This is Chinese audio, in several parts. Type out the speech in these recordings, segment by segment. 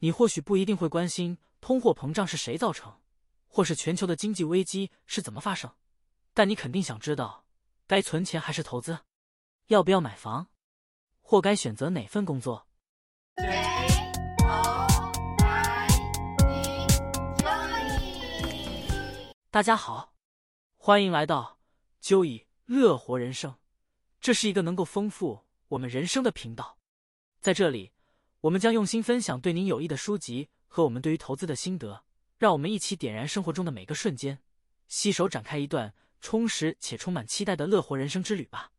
你或许不一定会关心通货膨胀是谁造成，或是全球的经济危机是怎么发生，但你肯定想知道，该存钱还是投资，要不要买房，或该选择哪份工作。大家好，欢迎来到就以乐活人生，这是一个能够丰富我们人生的频道，在这里。我们将用心分享对您有益的书籍和我们对于投资的心得，让我们一起点燃生活中的每个瞬间，携手展开一段充实且充满期待的乐活人生之旅吧。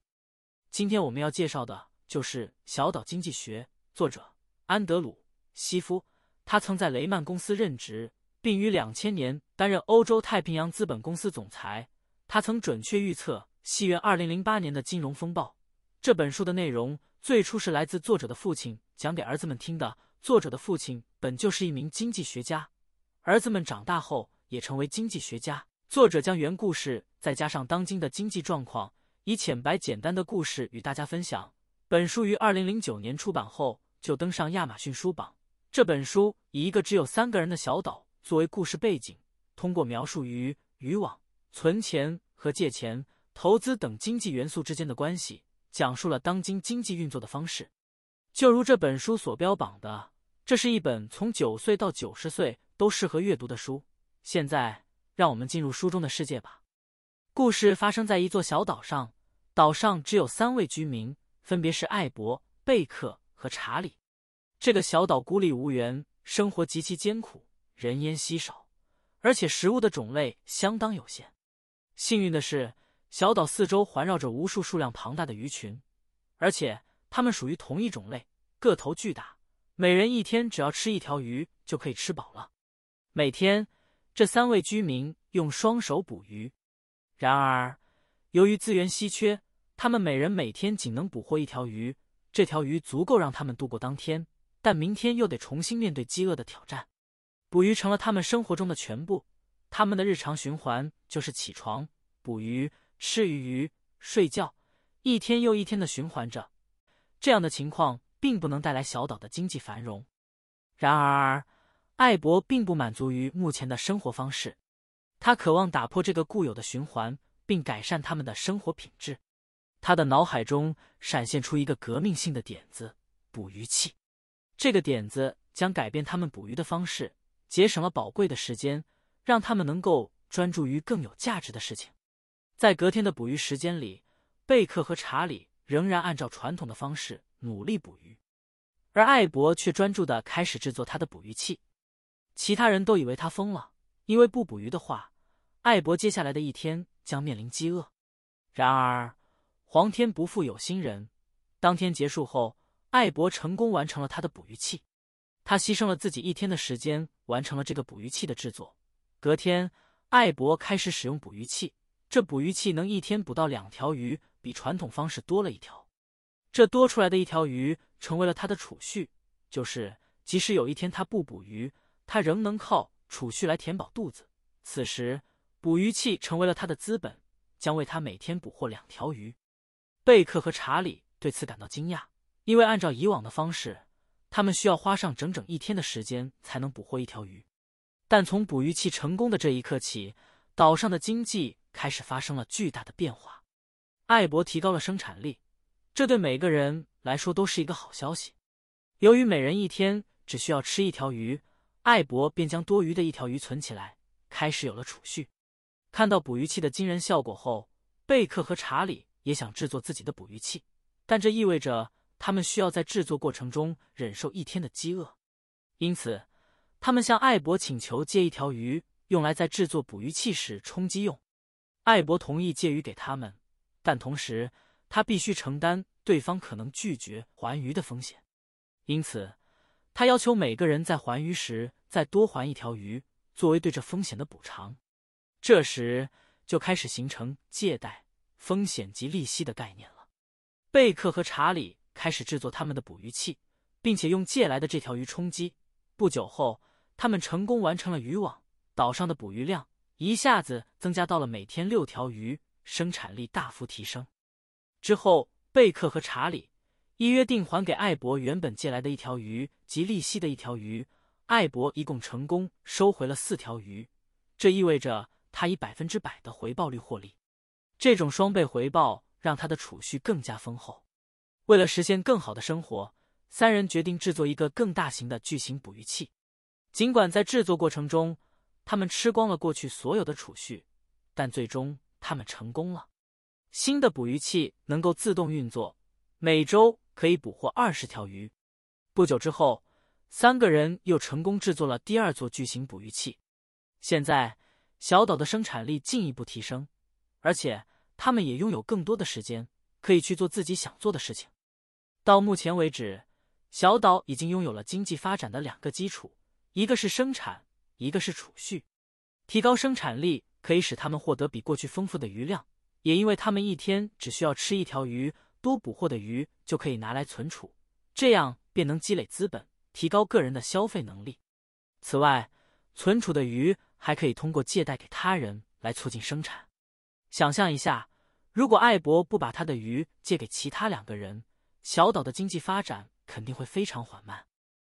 今天我们要介绍的就是《小岛经济学》，作者安德鲁·西夫。他曾在雷曼公司任职，并于两千年担任欧洲太平洋资本公司总裁。他曾准确预测西元二零零八年的金融风暴。这本书的内容。最初是来自作者的父亲讲给儿子们听的。作者的父亲本就是一名经济学家，儿子们长大后也成为经济学家。作者将原故事再加上当今的经济状况，以浅白简单的故事与大家分享。本书于二零零九年出版后就登上亚马逊书榜。这本书以一个只有三个人的小岛作为故事背景，通过描述鱼、渔网、存钱和借钱、投资等经济元素之间的关系。讲述了当今经济运作的方式，就如这本书所标榜的，这是一本从九岁到九十岁都适合阅读的书。现在，让我们进入书中的世界吧。故事发生在一座小岛上，岛上只有三位居民，分别是艾博、贝克和查理。这个小岛孤立无援，生活极其艰苦，人烟稀少，而且食物的种类相当有限。幸运的是。小岛四周环绕着无数数量庞大的鱼群，而且它们属于同一种类，个头巨大。每人一天只要吃一条鱼就可以吃饱了。每天，这三位居民用双手捕鱼。然而，由于资源稀缺，他们每人每天仅能捕获一条鱼。这条鱼足够让他们度过当天，但明天又得重新面对饥饿的挑战。捕鱼成了他们生活中的全部。他们的日常循环就是起床、捕鱼。吃鱼鱼，睡觉，一天又一天的循环着。这样的情况并不能带来小岛的经济繁荣。然而，艾博并不满足于目前的生活方式，他渴望打破这个固有的循环，并改善他们的生活品质。他的脑海中闪现出一个革命性的点子——捕鱼器。这个点子将改变他们捕鱼的方式，节省了宝贵的时间，让他们能够专注于更有价值的事情。在隔天的捕鱼时间里，贝克和查理仍然按照传统的方式努力捕鱼，而艾博却专注的开始制作他的捕鱼器。其他人都以为他疯了，因为不捕鱼的话，艾博接下来的一天将面临饥饿。然而，皇天不负有心人，当天结束后，艾博成功完成了他的捕鱼器。他牺牲了自己一天的时间，完成了这个捕鱼器的制作。隔天，艾博开始使用捕鱼器。这捕鱼器能一天捕到两条鱼，比传统方式多了一条。这多出来的一条鱼成为了他的储蓄，就是即使有一天他不捕鱼，他仍能靠储蓄来填饱肚子。此时，捕鱼器成为了他的资本，将为他每天捕获两条鱼。贝克和查理对此感到惊讶，因为按照以往的方式，他们需要花上整整一天的时间才能捕获一条鱼。但从捕鱼器成功的这一刻起，岛上的经济。开始发生了巨大的变化，艾博提高了生产力，这对每个人来说都是一个好消息。由于每人一天只需要吃一条鱼，艾博便将多余的一条鱼存起来，开始有了储蓄。看到捕鱼器的惊人效果后，贝克和查理也想制作自己的捕鱼器，但这意味着他们需要在制作过程中忍受一天的饥饿，因此他们向艾博请求借一条鱼，用来在制作捕鱼器时充饥用。艾博同意借鱼给他们，但同时他必须承担对方可能拒绝还鱼的风险。因此，他要求每个人在还鱼时再多还一条鱼，作为对这风险的补偿。这时就开始形成借贷、风险及利息的概念了。贝克和查理开始制作他们的捕鱼器，并且用借来的这条鱼充饥。不久后，他们成功完成了渔网。岛上的捕鱼量。一下子增加到了每天六条鱼，生产力大幅提升。之后，贝克和查理依约定还给艾博原本借来的一条鱼及利息的一条鱼。艾博一共成功收回了四条鱼，这意味着他以百分之百的回报率获利。这种双倍回报让他的储蓄更加丰厚。为了实现更好的生活，三人决定制作一个更大型的巨型捕鱼器。尽管在制作过程中，他们吃光了过去所有的储蓄，但最终他们成功了。新的捕鱼器能够自动运作，每周可以捕获二十条鱼。不久之后。三个人又成功制作了第二座巨型捕鱼器，现在小岛的生产力进一步提升，而且他们也拥有更多的时间，可以去做自己想做的事情。到目前为止，小岛已经拥有了经济发展的两个基础：一个是生产，一个是储蓄。提高生产力可以使他们获得比过去丰富的余量，也因为他们一天只需要吃一条鱼，多捕获的鱼就可以拿来存储，这样便能积累资本。提高个人的消费能力。此外，存储的鱼还可以通过借贷给他人来促进生产。想象一下，如果艾博不把他的鱼借给其他两个人，小岛的经济发展肯定会非常缓慢。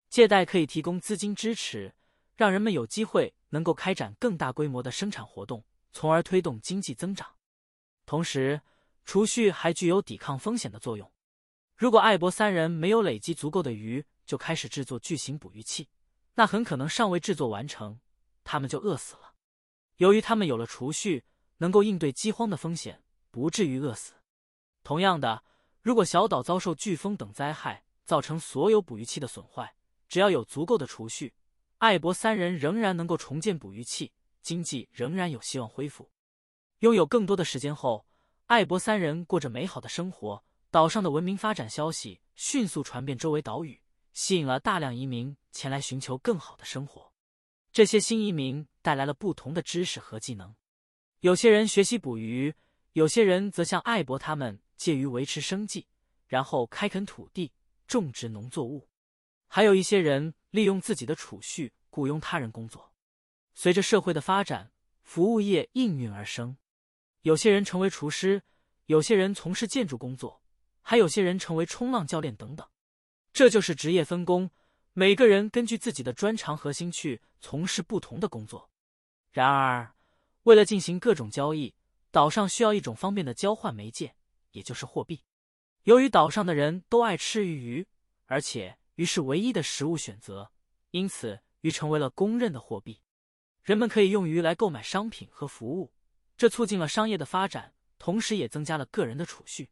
借贷可以提供资金支持，让人们有机会能够开展更大规模的生产活动，从而推动经济增长。同时，储蓄还具有抵抗风险的作用。如果艾博三人没有累积足够的鱼，就开始制作巨型捕鱼器，那很可能尚未制作完成，他们就饿死了。由于他们有了储蓄，能够应对饥荒的风险，不至于饿死。同样的，如果小岛遭受飓风等灾害，造成所有捕鱼器的损坏，只要有足够的储蓄，艾博三人仍然能够重建捕鱼器，经济仍然有希望恢复。拥有更多的时间后，艾博三人过着美好的生活。岛上的文明发展消息迅速传遍周围岛屿。吸引了大量移民前来寻求更好的生活。这些新移民带来了不同的知识和技能。有些人学习捕鱼，有些人则像艾博他们借鱼维持生计，然后开垦土地，种植农作物。还有一些人利用自己的储蓄雇佣他人工作。随着社会的发展，服务业应运而生。有些人成为厨师，有些人从事建筑工作，还有些人成为冲浪教练等等。这就是职业分工，每个人根据自己的专长核心去从事不同的工作。然而，为了进行各种交易，岛上需要一种方便的交换媒介，也就是货币。由于岛上的人都爱吃鱼鱼，而且鱼是唯一的食物选择，因此鱼成为了公认的货币。人们可以用鱼来购买商品和服务，这促进了商业的发展，同时也增加了个人的储蓄。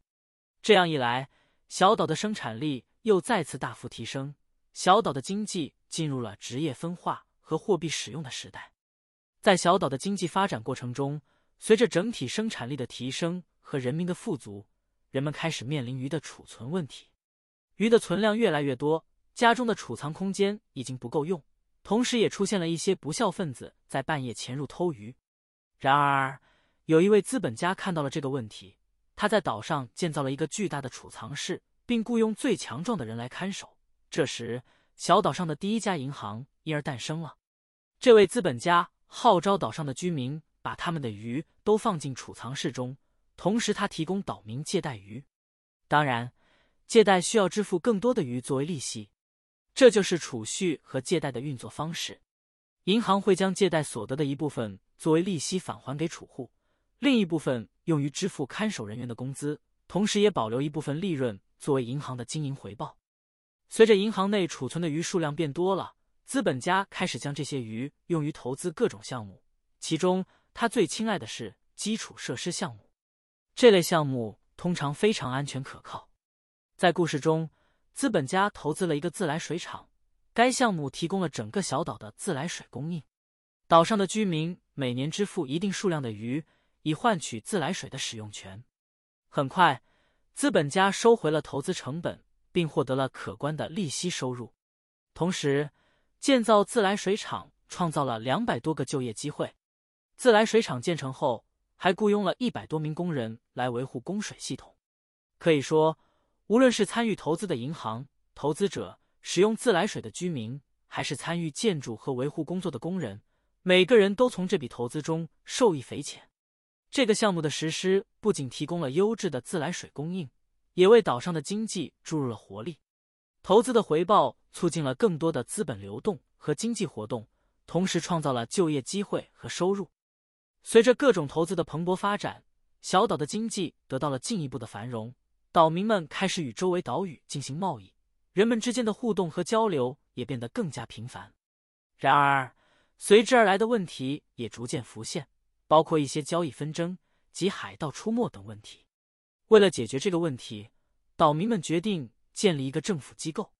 这样一来，小岛的生产力。又再次大幅提升，小岛的经济进入了职业分化和货币使用的时代。在小岛的经济发展过程中，随着整体生产力的提升和人民的富足，人们开始面临鱼的储存问题。鱼的存量越来越多，家中的储藏空间已经不够用，同时也出现了一些不孝分子在半夜潜入偷鱼。然而，有一位资本家看到了这个问题，他在岛上建造了一个巨大的储藏室。并雇佣最强壮的人来看守。这时，小岛上的第一家银行因而诞生了。这位资本家号召岛上的居民把他们的鱼都放进储藏室中，同时他提供岛民借贷鱼。当然，借贷需要支付更多的鱼作为利息。这就是储蓄和借贷的运作方式。银行会将借贷所得的一部分作为利息返还给储户，另一部分用于支付看守人员的工资，同时也保留一部分利润。作为银行的经营回报，随着银行内储存的鱼数量变多了，资本家开始将这些鱼用于投资各种项目。其中，他最青睐的是基础设施项目。这类项目通常非常安全可靠。在故事中，资本家投资了一个自来水厂，该项目提供了整个小岛的自来水供应。岛上的居民每年支付一定数量的鱼，以换取自来水的使用权。很快。资本家收回了投资成本，并获得了可观的利息收入。同时，建造自来水厂创造了两百多个就业机会。自来水厂建成后，还雇佣了一百多名工人来维护供水系统。可以说，无论是参与投资的银行、投资者、使用自来水的居民，还是参与建筑和维护工作的工人，每个人都从这笔投资中受益匪浅。这个项目的实施不仅提供了优质的自来水供应，也为岛上的经济注入了活力。投资的回报促进了更多的资本流动和经济活动，同时创造了就业机会和收入。随着各种投资的蓬勃发展，小岛的经济得到了进一步的繁荣，岛民们开始与周围岛屿进行贸易，人们之间的互动和交流也变得更加频繁。然而，随之而来的问题也逐渐浮现，包括一些交易纷争及海盗出没等问题。为了解决这个问题，岛民们决定建立一个政府机构。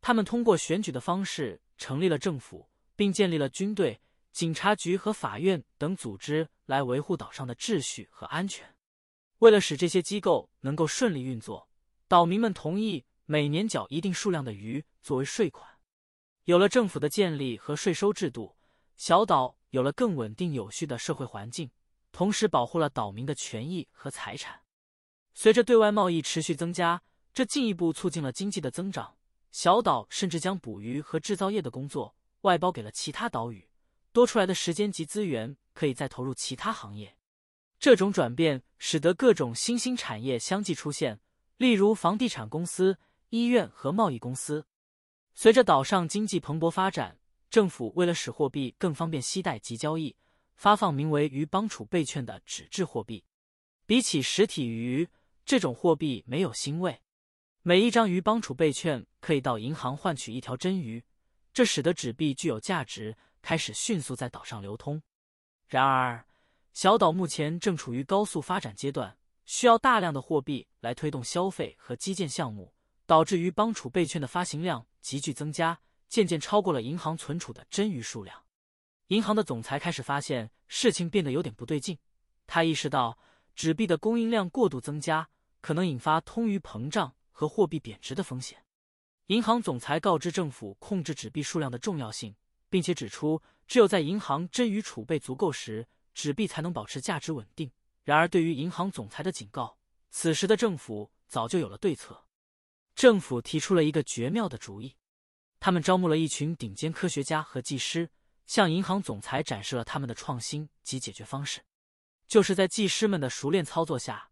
他们通过选举的方式成立了政府，并建立了军队、警察局和法院等组织来维护岛上的秩序和安全。为了使这些机构能够顺利运作，岛民们同意每年缴一定数量的鱼作为税款。有了政府的建立和税收制度，小岛有了更稳定有序的社会环境，同时保护了岛民的权益和财产。随着对外贸易持续增加，这进一步促进了经济的增长。小岛甚至将捕鱼和制造业的工作外包给了其他岛屿，多出来的时间及资源可以再投入其他行业。这种转变使得各种新兴产业相继出现，例如房地产公司、医院和贸易公司。随着岛上经济蓬勃发展，政府为了使货币更方便携带及交易，发放名为“鱼帮储备券”的纸质货币。比起实体鱼，这种货币没有腥味。每一张鱼帮储备券可以到银行换取一条真鱼，这使得纸币具有价值，开始迅速在岛上流通。然而，小岛目前正处于高速发展阶段，需要大量的货币来推动消费和基建项目，导致于邦储备券的发行量急剧增加，渐渐超过了银行存储的真鱼数量。银行的总裁开始发现事情变得有点不对劲，他意识到纸币的供应量过度增加，可能引发通鱼膨胀。和货币贬值的风险，银行总裁告知政府控制纸币数量的重要性，并且指出，只有在银行真余储备足够时，纸币才能保持价值稳定。然而，对于银行总裁的警告，此时的政府早就有了对策。政府提出了一个绝妙的主意，他们招募了一群顶尖科学家和技师，向银行总裁展示了他们的创新及解决方式。就是在技师们的熟练操作下，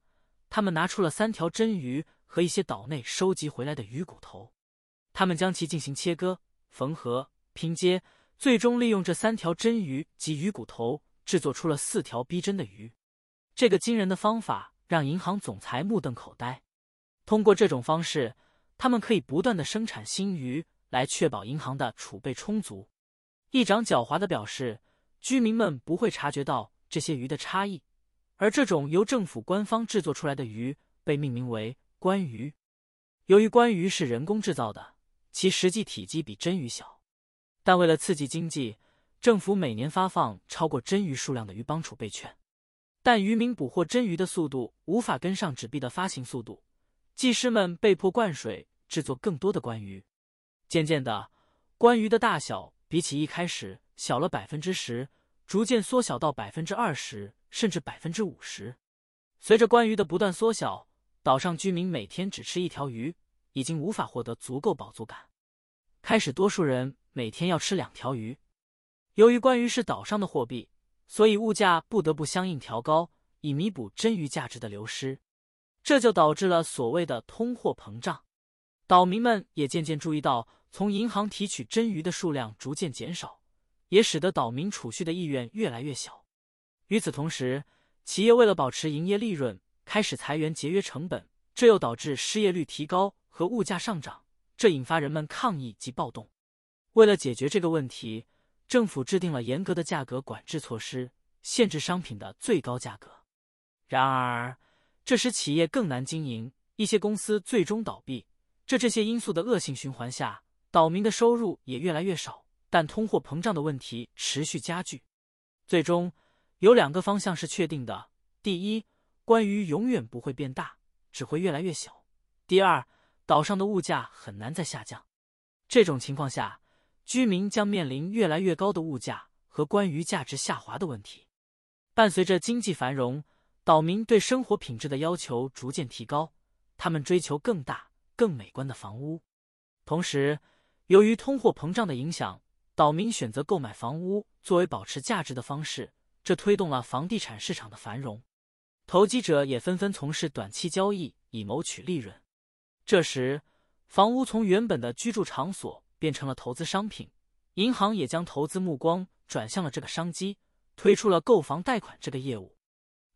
他们拿出了三条真鱼。和一些岛内收集回来的鱼骨头，他们将其进行切割、缝合、拼接，最终利用这三条真鱼及鱼骨头制作出了四条逼真的鱼。这个惊人的方法让银行总裁目瞪口呆。通过这种方式，他们可以不断的生产新鱼，来确保银行的储备充足。议长狡猾的表示，居民们不会察觉到这些鱼的差异，而这种由政府官方制作出来的鱼被命名为。关鱼，由于关鱼是人工制造的，其实际体积比真鱼小。但为了刺激经济，政府每年发放超过真鱼数量的鱼帮储备券。但渔民捕获真鱼的速度无法跟上纸币的发行速度，技师们被迫灌水制作更多的关鱼。渐渐的，关鱼的大小比起一开始小了百分之十，逐渐缩小到百分之二十，甚至百分之五十。随着关鱼的不断缩小，岛上居民每天只吃一条鱼，已经无法获得足够饱足感。开始，多数人每天要吃两条鱼。由于关于是岛上的货币，所以物价不得不相应调高，以弥补真鱼价值的流失。这就导致了所谓的通货膨胀。岛民们也渐渐注意到，从银行提取真鱼的数量逐渐减少，也使得岛民储蓄的意愿越来越小。与此同时，企业为了保持营业利润。开始裁员节约成本，这又导致失业率提高和物价上涨，这引发人们抗议及暴动。为了解决这个问题，政府制定了严格的价格管制措施，限制商品的最高价格。然而，这使企业更难经营，一些公司最终倒闭。这这些因素的恶性循环下，岛民的收入也越来越少，但通货膨胀的问题持续加剧。最终，有两个方向是确定的：第一，关于永远不会变大，只会越来越小。第二，岛上的物价很难再下降。这种情况下，居民将面临越来越高的物价和关于价值下滑的问题。伴随着经济繁荣，岛民对生活品质的要求逐渐提高，他们追求更大、更美观的房屋。同时，由于通货膨胀的影响，岛民选择购买房屋作为保持价值的方式，这推动了房地产市场的繁荣。投机者也纷纷从事短期交易，以谋取利润。这时，房屋从原本的居住场所变成了投资商品，银行也将投资目光转向了这个商机，推出了购房贷款这个业务。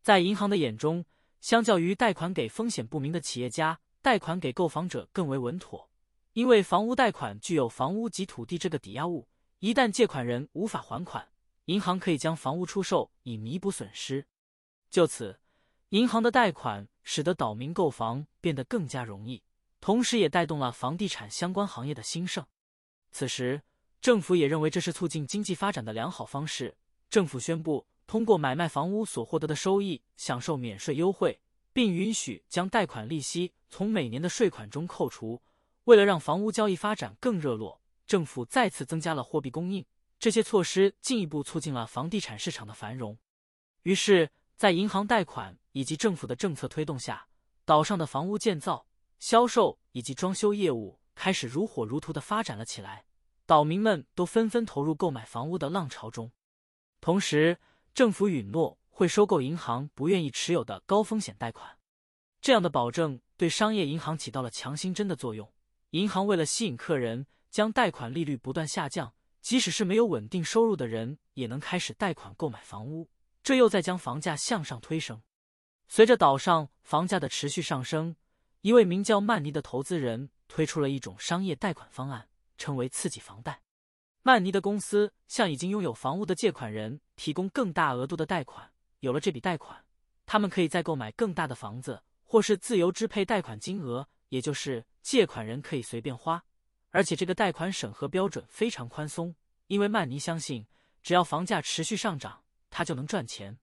在银行的眼中，相较于贷款给风险不明的企业家，贷款给购房者更为稳妥，因为房屋贷款具有房屋及土地这个抵押物，一旦借款人无法还款，银行可以将房屋出售以弥补损失。就此，银行的贷款使得岛民购房变得更加容易，同时也带动了房地产相关行业的兴盛。此时，政府也认为这是促进经济发展的良好方式。政府宣布，通过买卖房屋所获得的收益，享受免税优惠，并允许将贷款利息从每年的税款中扣除。为了让房屋交易发展更热络，政府再次增加了货币供应。这些措施进一步促进了房地产市场的繁荣。于是，在银行贷款以及政府的政策推动下，岛上的房屋建造、销售以及装修业务开始如火如荼的发展了起来。岛民们都纷纷投入购买房屋的浪潮中，同时政府允诺会收购银行不愿意持有的高风险贷款。这样的保证对商业银行起到了强心针的作用。银行为了吸引客人，将贷款利率不断下降，即使是没有稳定收入的人也能开始贷款购买房屋，这又在将房价向上推升。随着岛上房价的持续上升，一位名叫曼尼的投资人推出了一种商业贷款方案。称为刺激房贷，曼尼的公司向已经拥有房屋的借款人提供更大额度的贷款。有了这笔贷款，他们可以再购买更大的房子，或是自由支配贷款金额，也就是借款人可以随便花。而且这个贷款审核标准非常宽松，因为曼尼相信，只要房价持续上涨，他就能赚钱。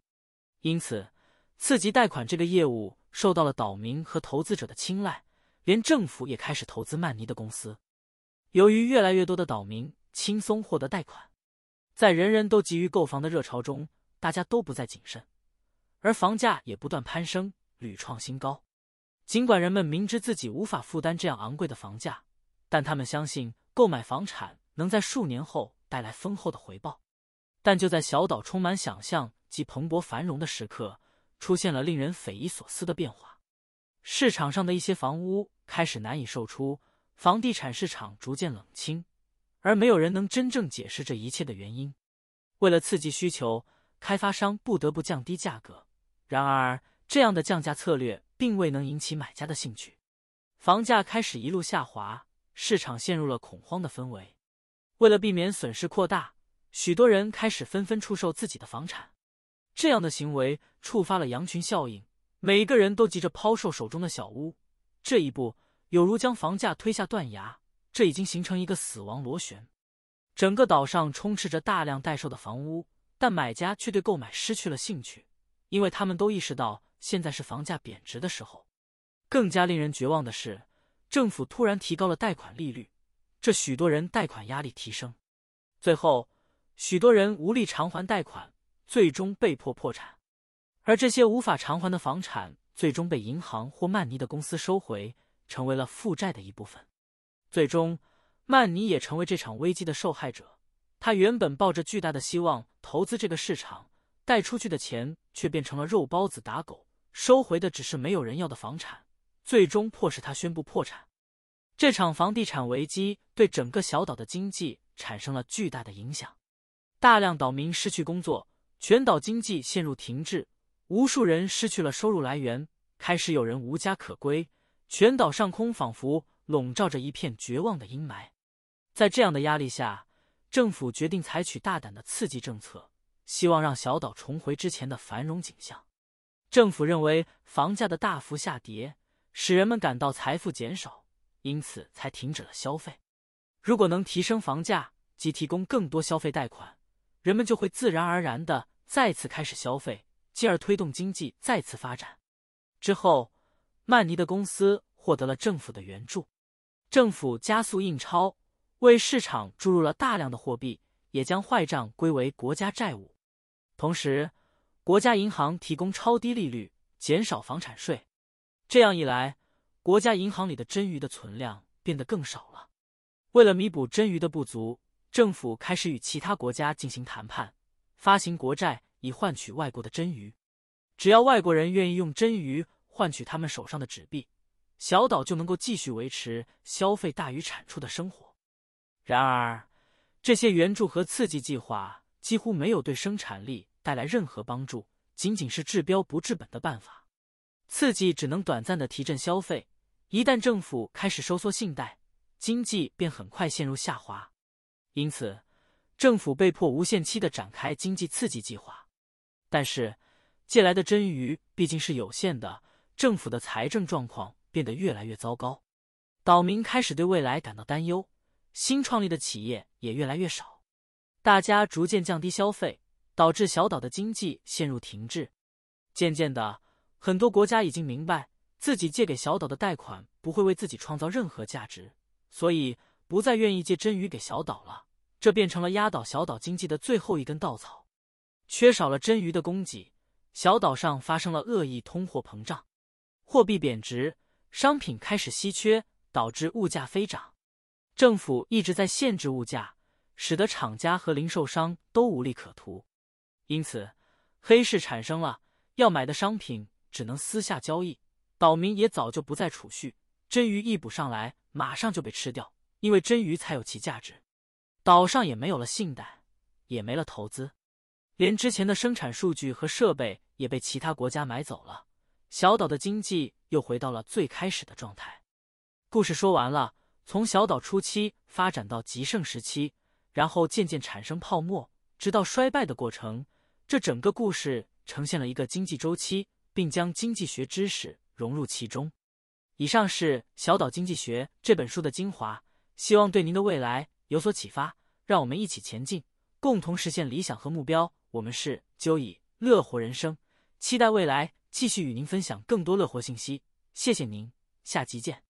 因此，刺激贷款这个业务受到了岛民和投资者的青睐，连政府也开始投资曼尼的公司。由于越来越多的岛民轻松获得贷款，在人人都急于购房的热潮中，大家都不再谨慎，而房价也不断攀升，屡创新高。尽管人们明知自己无法负担这样昂贵的房价，但他们相信购买房产能在数年后带来丰厚的回报。但就在小岛充满想象及蓬勃繁荣的时刻，出现了令人匪夷所思的变化：市场上的一些房屋开始难以售出。房地产市场逐渐冷清，而没有人能真正解释这一切的原因。为了刺激需求，开发商不得不降低价格。然而，这样的降价策略并未能引起买家的兴趣。房价开始一路下滑，市场陷入了恐慌的氛围。为了避免损失扩大，许多人开始纷纷出售自己的房产。这样的行为触发了羊群效应，每个人都急着抛售手中的小屋。这一步。有如将房价推下断崖，这已经形成一个死亡螺旋。整个岛上充斥着大量待售的房屋，但买家却对购买失去了兴趣，因为他们都意识到现在是房价贬值的时候。更加令人绝望的是，政府突然提高了贷款利率，这许多人贷款压力提升，最后许多人无力偿还贷款，最终被迫破产。而这些无法偿还的房产，最终被银行或曼尼的公司收回。成为了负债的一部分，最终，曼尼也成为这场危机的受害者。他原本抱着巨大的希望投资这个市场，贷出去的钱却变成了肉包子打狗，收回的只是没有人要的房产，最终迫使他宣布破产。这场房地产危机对整个小岛的经济产生了巨大的影响，大量岛民失去工作，全岛经济陷入停滞，无数人失去了收入来源，开始有人无家可归。全岛上空仿佛笼罩着一片绝望的阴霾，在这样的压力下，政府决定采取大胆的刺激政策，希望让小岛重回之前的繁荣景象。政府认为房价的大幅下跌使人们感到财富减少，因此才停止了消费。如果能提升房价及提供更多消费贷款，人们就会自然而然的再次开始消费，进而推动经济再次发展。之后。曼尼的公司获得了政府的援助，政府加速印钞，为市场注入了大量的货币，也将坏账归为国家债务。同时，国家银行提供超低利率，减少房产税。这样一来，国家银行里的真鱼的存量变得更少了。为了弥补真鱼的不足，政府开始与其他国家进行谈判，发行国债以换取外国的真鱼。只要外国人愿意用真鱼。换取他们手上的纸币，小岛就能够继续维持消费大于产出的生活。然而，这些援助和刺激计划几乎没有对生产力带来任何帮助，仅仅是治标不治本的办法。刺激只能短暂的提振消费，一旦政府开始收缩信贷，经济便很快陷入下滑。因此，政府被迫无限期的展开经济刺激计划。但是，借来的真鱼毕竟是有限的，政府的财政状况变得越来越糟糕，岛民开始对未来感到担忧，新创立的企业也越来越少，大家逐渐降低消费，导致小岛的经济陷入停滞。渐渐的，很多国家已经明白自己借给小岛的贷款不会为自己创造任何价值，所以不再愿意借真鱼给小岛了。这变成了压倒小岛经济的最后一根稻草。缺少了真鱼的供给，小岛上发生了恶意通货膨胀，货币贬值，商品开始稀缺，导致物价飞涨。政府一直在限制物价，使得厂家和零售商都无利可图。因此，黑市产生了，要买的商品只能私下交易。岛民也早就不再储蓄，真鱼一捕上来，马上就被吃掉，因为真鱼才有其价值。岛上也没有了信贷，也没了投资。连之前的生产数据和设备也被其他国家买走了，小岛的经济又回到了最开始的状态。故事说完了，从小岛初期发展到极盛时期，然后渐渐产生泡沫，直到衰败的过程。这整个故事呈现了一个经济周期，并将经济学知识融入其中。以上是《小岛经济学》这本书的精华，希望对您的未来有所启发。让我们一起前进，共同实现理想和目标。我们是就以乐活人生，期待未来继续与您分享更多乐活信息。谢谢您，下集见。